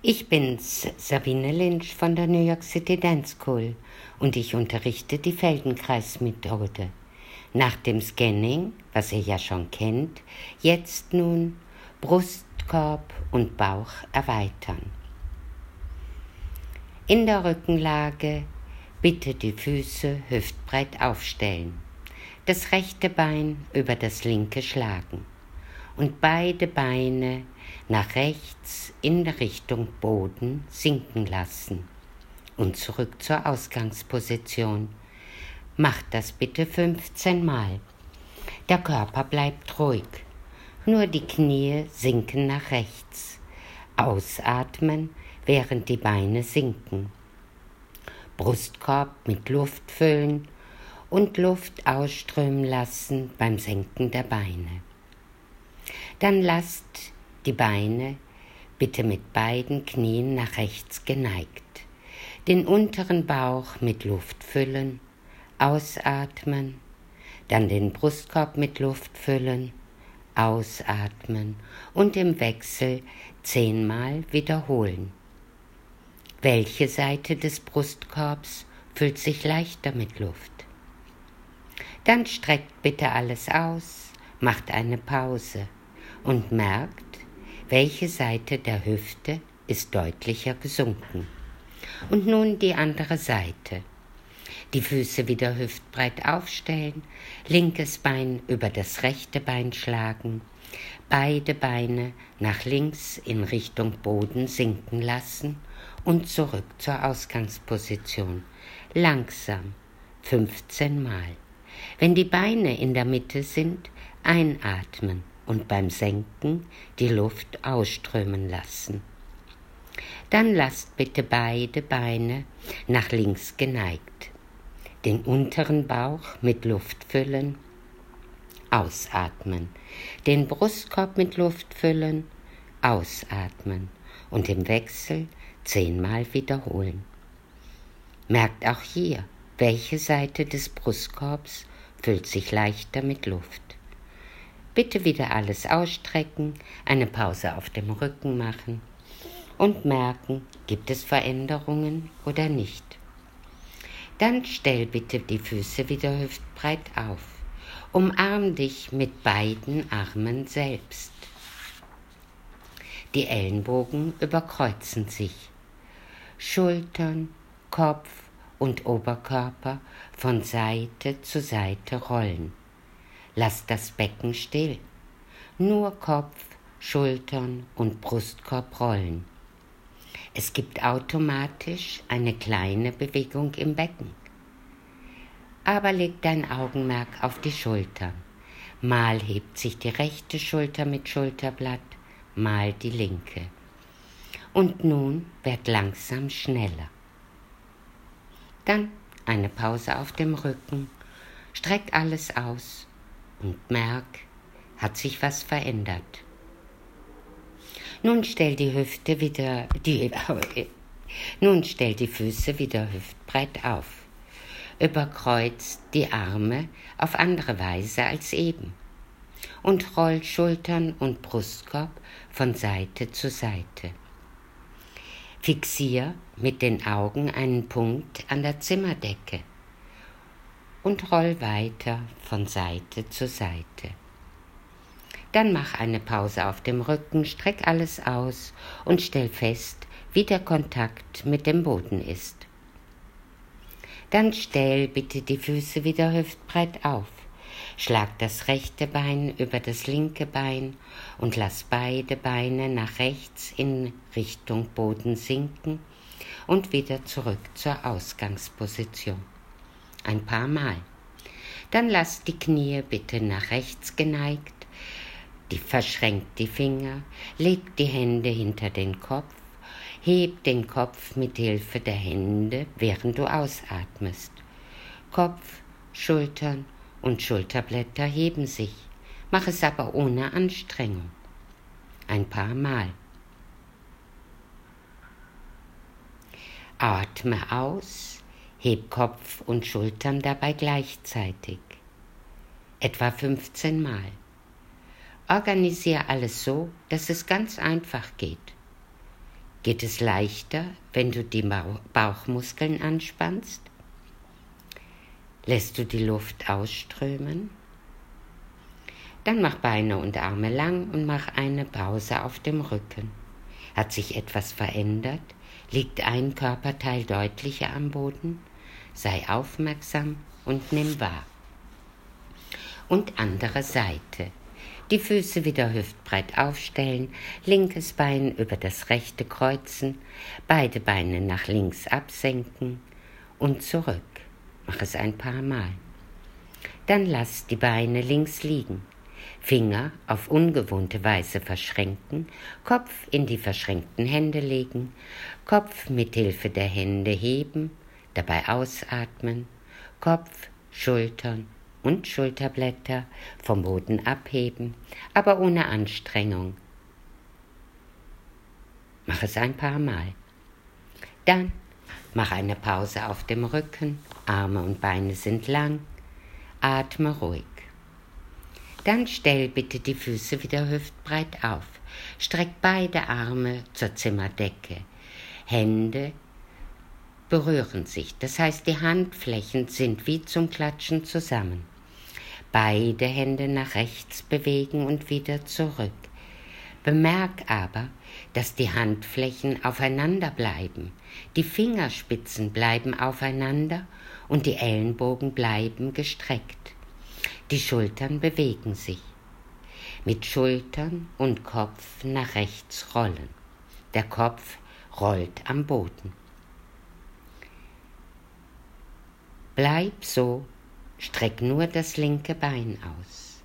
Ich bin's, Sabine Lynch von der New York City Dance School und ich unterrichte die Feldenkreismethode. Nach dem Scanning, was ihr ja schon kennt, jetzt nun Brustkorb und Bauch erweitern. In der Rückenlage bitte die Füße hüftbreit aufstellen, das rechte Bein über das linke schlagen und beide Beine nach rechts in Richtung Boden sinken lassen und zurück zur Ausgangsposition. Macht das bitte 15 Mal. Der Körper bleibt ruhig. Nur die Knie sinken nach rechts. Ausatmen, während die Beine sinken. Brustkorb mit Luft füllen und Luft ausströmen lassen beim Senken der Beine. Dann lasst die Beine bitte mit beiden Knien nach rechts geneigt. Den unteren Bauch mit Luft füllen, ausatmen, dann den Brustkorb mit Luft füllen, ausatmen und im Wechsel zehnmal wiederholen. Welche Seite des Brustkorbs füllt sich leichter mit Luft? Dann streckt bitte alles aus, macht eine Pause und merkt, welche Seite der Hüfte ist deutlicher gesunken. Und nun die andere Seite. Die Füße wieder hüftbreit aufstellen, linkes Bein über das rechte Bein schlagen, beide Beine nach links in Richtung Boden sinken lassen und zurück zur Ausgangsposition. Langsam, 15 Mal. Wenn die Beine in der Mitte sind, einatmen und beim Senken die Luft ausströmen lassen. Dann lasst bitte beide Beine nach links geneigt. Den unteren Bauch mit Luft füllen, ausatmen. Den Brustkorb mit Luft füllen, ausatmen und im Wechsel zehnmal wiederholen. Merkt auch hier, welche Seite des Brustkorbs füllt sich leichter mit Luft. Bitte wieder alles ausstrecken, eine Pause auf dem Rücken machen und merken, gibt es Veränderungen oder nicht. Dann stell bitte die Füße wieder hüftbreit auf. Umarm dich mit beiden Armen selbst. Die Ellenbogen überkreuzen sich. Schultern, Kopf und Oberkörper von Seite zu Seite rollen. Lass das Becken still. Nur Kopf, Schultern und Brustkorb rollen. Es gibt automatisch eine kleine Bewegung im Becken. Aber leg dein Augenmerk auf die Schultern. Mal hebt sich die rechte Schulter mit Schulterblatt, mal die linke. Und nun wird langsam schneller. Dann eine Pause auf dem Rücken. Streck alles aus und merk, hat sich was verändert. Nun stell die Hüfte wieder, die, nun stell die Füße wieder hüftbreit auf. Überkreuz die Arme auf andere Weise als eben und roll Schultern und Brustkorb von Seite zu Seite. Fixier mit den Augen einen Punkt an der Zimmerdecke und roll weiter von Seite zu Seite. Dann mach eine Pause auf dem Rücken, streck alles aus und stell fest, wie der Kontakt mit dem Boden ist. Dann stell bitte die Füße wieder hüftbreit auf. Schlag das rechte Bein über das linke Bein und lass beide Beine nach rechts in Richtung Boden sinken und wieder zurück zur Ausgangsposition ein paar Mal. Dann lasst die Knie bitte nach rechts geneigt, die verschränkt die Finger, legt die Hände hinter den Kopf, hebt den Kopf mit Hilfe der Hände, während du ausatmest. Kopf, Schultern und Schulterblätter heben sich, mach es aber ohne Anstrengung. Ein paar Mal. Atme aus Heb Kopf und Schultern dabei gleichzeitig. Etwa 15 Mal. Organisiere alles so, dass es ganz einfach geht. Geht es leichter, wenn du die Bauchmuskeln anspannst? Lässt du die Luft ausströmen? Dann mach Beine und Arme lang und mach eine Pause auf dem Rücken. Hat sich etwas verändert? Liegt ein Körperteil deutlicher am Boden? Sei aufmerksam und nimm wahr. Und andere Seite. Die Füße wieder hüftbreit aufstellen, linkes Bein über das rechte kreuzen, beide Beine nach links absenken und zurück. Mach es ein paar Mal. Dann lass die Beine links liegen. Finger auf ungewohnte Weise verschränken, Kopf in die verschränkten Hände legen, Kopf mit Hilfe der Hände heben, dabei ausatmen, Kopf, Schultern und Schulterblätter vom Boden abheben, aber ohne Anstrengung. Mach es ein paar Mal. Dann mach eine Pause auf dem Rücken, Arme und Beine sind lang, atme ruhig. Dann stell bitte die Füße wieder hüftbreit auf. Streck beide Arme zur Zimmerdecke. Hände berühren sich, das heißt die Handflächen sind wie zum Klatschen zusammen. Beide Hände nach rechts bewegen und wieder zurück. Bemerk aber, dass die Handflächen aufeinander bleiben, die Fingerspitzen bleiben aufeinander und die Ellenbogen bleiben gestreckt. Die Schultern bewegen sich. Mit Schultern und Kopf nach rechts rollen. Der Kopf rollt am Boden. Bleib so, streck nur das linke Bein aus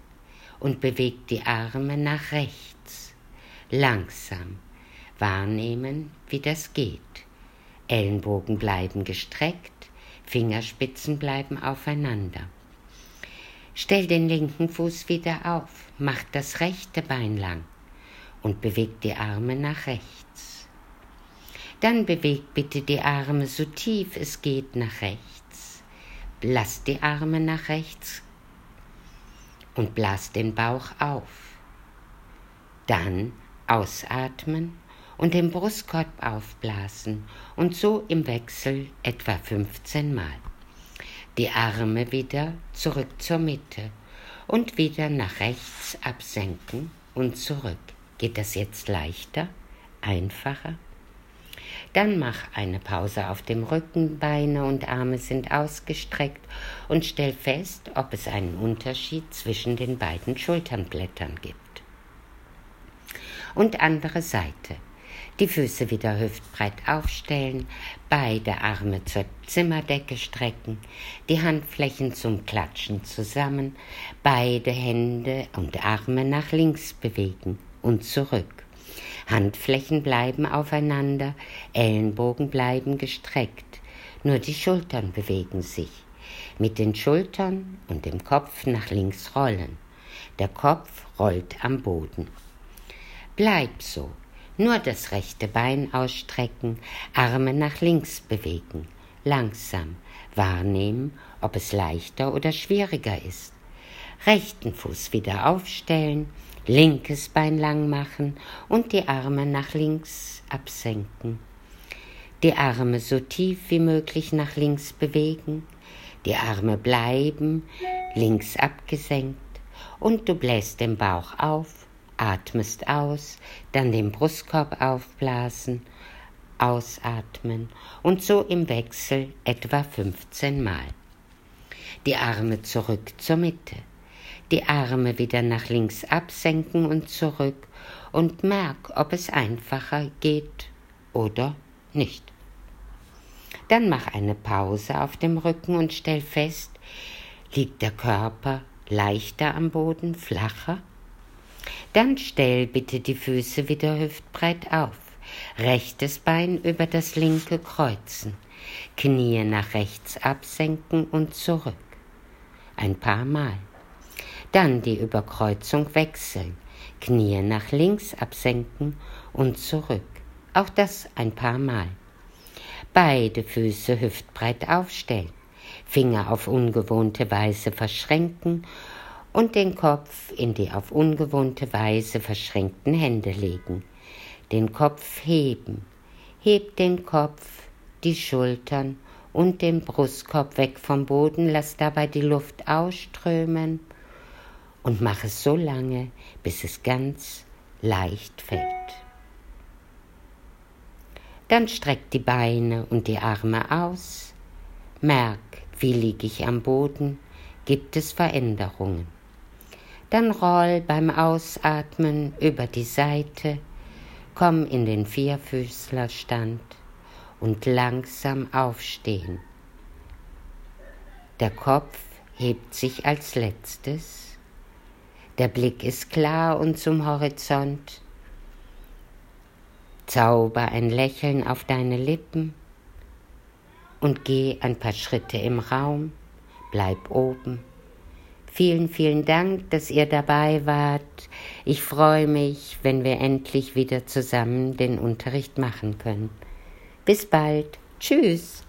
und beweg die Arme nach rechts. Langsam wahrnehmen, wie das geht. Ellenbogen bleiben gestreckt, Fingerspitzen bleiben aufeinander. Stell den linken Fuß wieder auf, mach das rechte Bein lang und beweg die Arme nach rechts. Dann beweg bitte die Arme so tief es geht nach rechts. Lass die Arme nach rechts und blas den Bauch auf. Dann ausatmen und den Brustkorb aufblasen und so im Wechsel etwa 15 Mal die Arme wieder zurück zur Mitte und wieder nach rechts absenken und zurück. Geht das jetzt leichter, einfacher? Dann mach eine Pause auf dem Rücken, Beine und Arme sind ausgestreckt und stell fest, ob es einen Unterschied zwischen den beiden Schulternblättern gibt. Und andere Seite die Füße wieder hüftbreit aufstellen, beide Arme zur Zimmerdecke strecken, die Handflächen zum Klatschen zusammen, beide Hände und Arme nach links bewegen und zurück. Handflächen bleiben aufeinander, Ellenbogen bleiben gestreckt, nur die Schultern bewegen sich. Mit den Schultern und dem Kopf nach links rollen. Der Kopf rollt am Boden. Bleib so, nur das rechte Bein ausstrecken, Arme nach links bewegen, langsam wahrnehmen, ob es leichter oder schwieriger ist. Rechten Fuß wieder aufstellen, linkes Bein lang machen und die Arme nach links absenken. Die Arme so tief wie möglich nach links bewegen, die Arme bleiben links abgesenkt und du bläst den Bauch auf atmest aus, dann den Brustkorb aufblasen, ausatmen und so im Wechsel etwa 15 Mal. Die Arme zurück zur Mitte, die Arme wieder nach links absenken und zurück und merk, ob es einfacher geht oder nicht. Dann mach eine Pause auf dem Rücken und stell fest, liegt der Körper leichter am Boden, flacher dann stell bitte die Füße wieder hüftbreit auf. Rechtes Bein über das linke kreuzen. Knie nach rechts absenken und zurück. Ein paar Mal. Dann die Überkreuzung wechseln. Knie nach links absenken und zurück. Auch das ein paar Mal. Beide Füße hüftbreit aufstellen. Finger auf ungewohnte Weise verschränken und den Kopf in die auf ungewohnte Weise verschränkten Hände legen, den Kopf heben, Heb den Kopf, die Schultern und den Brustkorb weg vom Boden, lass dabei die Luft ausströmen und mach es so lange, bis es ganz leicht fällt. Dann streck die Beine und die Arme aus, merk, wie liege ich am Boden, gibt es Veränderungen. Dann roll beim Ausatmen über die Seite, komm in den Vierfüßlerstand und langsam aufstehen. Der Kopf hebt sich als letztes, der Blick ist klar und zum Horizont. Zauber ein Lächeln auf deine Lippen und geh ein paar Schritte im Raum, bleib oben. Vielen, vielen Dank, dass ihr dabei wart. Ich freue mich, wenn wir endlich wieder zusammen den Unterricht machen können. Bis bald. Tschüss.